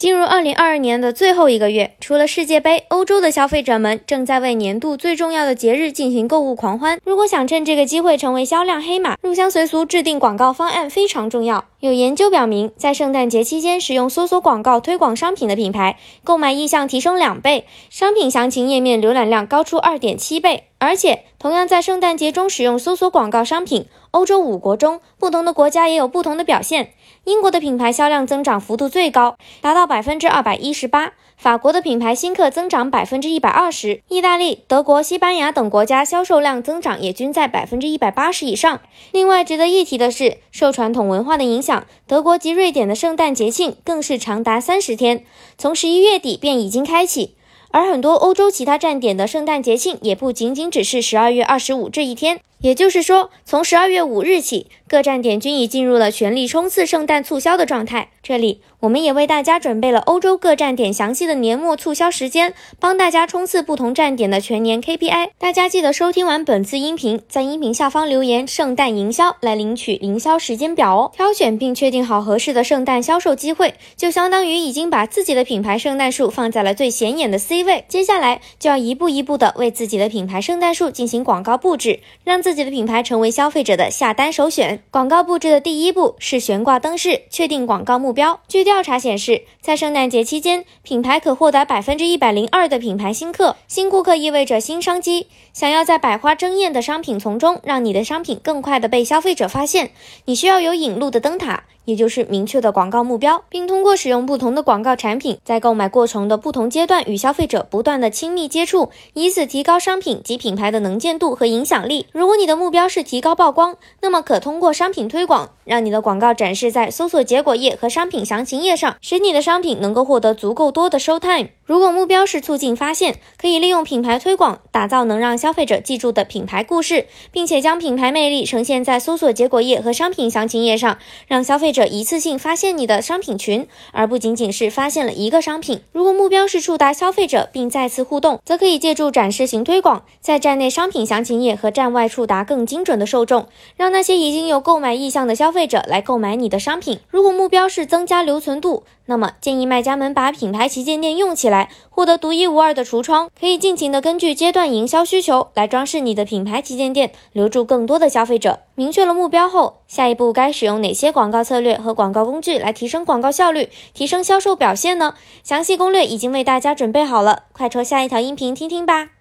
进入二零二二年的最后一个月，除了世界杯，欧洲的消费者们正在为年度最重要的节日进行购物狂欢。如果想趁这个机会成为销量黑马，入乡随俗制定广告方案非常重要。有研究表明，在圣诞节期间使用搜索广告推广商品的品牌，购买意向提升两倍，商品详情页面浏览量高出二点七倍。而且，同样在圣诞节中使用搜索广告商品，欧洲五国中不同的国家也有不同的表现。英国的品牌销量增长幅度最高，达到百分之二百一十八；法国的品牌新客增长百分之一百二十；意大利、德国、西班牙等国家销售量增长也均在百分之一百八十以上。另外，值得一提的是，受传统文化的影响，德国及瑞典的圣诞节庆更是长达三十天，从十一月底便已经开启。而很多欧洲其他站点的圣诞节庆也不仅仅只是十二月二十五这一天，也就是说，从十二月五日起，各站点均已进入了全力冲刺圣诞促销的状态。这里。我们也为大家准备了欧洲各站点详细的年末促销时间，帮大家冲刺不同站点的全年 KPI。大家记得收听完本次音频，在音频下方留言“圣诞营销”来领取营销时间表哦。挑选并确定好合适的圣诞销售机会，就相当于已经把自己的品牌圣诞树放在了最显眼的 C 位。接下来就要一步一步的为自己的品牌圣诞树进行广告布置，让自自己的品牌成为消费者的下单首选。广告布置的第一步是悬挂灯饰，确定广告目标。据调查显示，在圣诞节期间，品牌可获得百分之一百零二的品牌新客。新顾客意味着新商机。想要在百花争艳的商品从中，让你的商品更快的被消费者发现，你需要有引路的灯塔。也就是明确的广告目标，并通过使用不同的广告产品，在购买过程的不同阶段与消费者不断的亲密接触，以此提高商品及品牌的能见度和影响力。如果你的目标是提高曝光，那么可通过商品推广，让你的广告展示在搜索结果页和商品详情页上，使你的商品能够获得足够多的 show time。如果目标是促进发现，可以利用品牌推广打造能让消费者记住的品牌故事，并且将品牌魅力呈现在搜索结果页和商品详情页上，让消费者一次性发现你的商品群，而不仅仅是发现了一个商品。如果目标是触达消费者并再次互动，则可以借助展示型推广，在站内商品详情页和站外触达更精准的受众，让那些已经有购买意向的消费者来购买你的商品。如果目标是增加留存度，那么建议卖家们把品牌旗舰店用起来。获得独一无二的橱窗，可以尽情的根据阶段营销需求来装饰你的品牌旗舰店，留住更多的消费者。明确了目标后，下一步该使用哪些广告策略略和广告工具来提升广告效率、提升销售表现呢？详细攻略已经为大家准备好了，快戳下一条音频听听吧。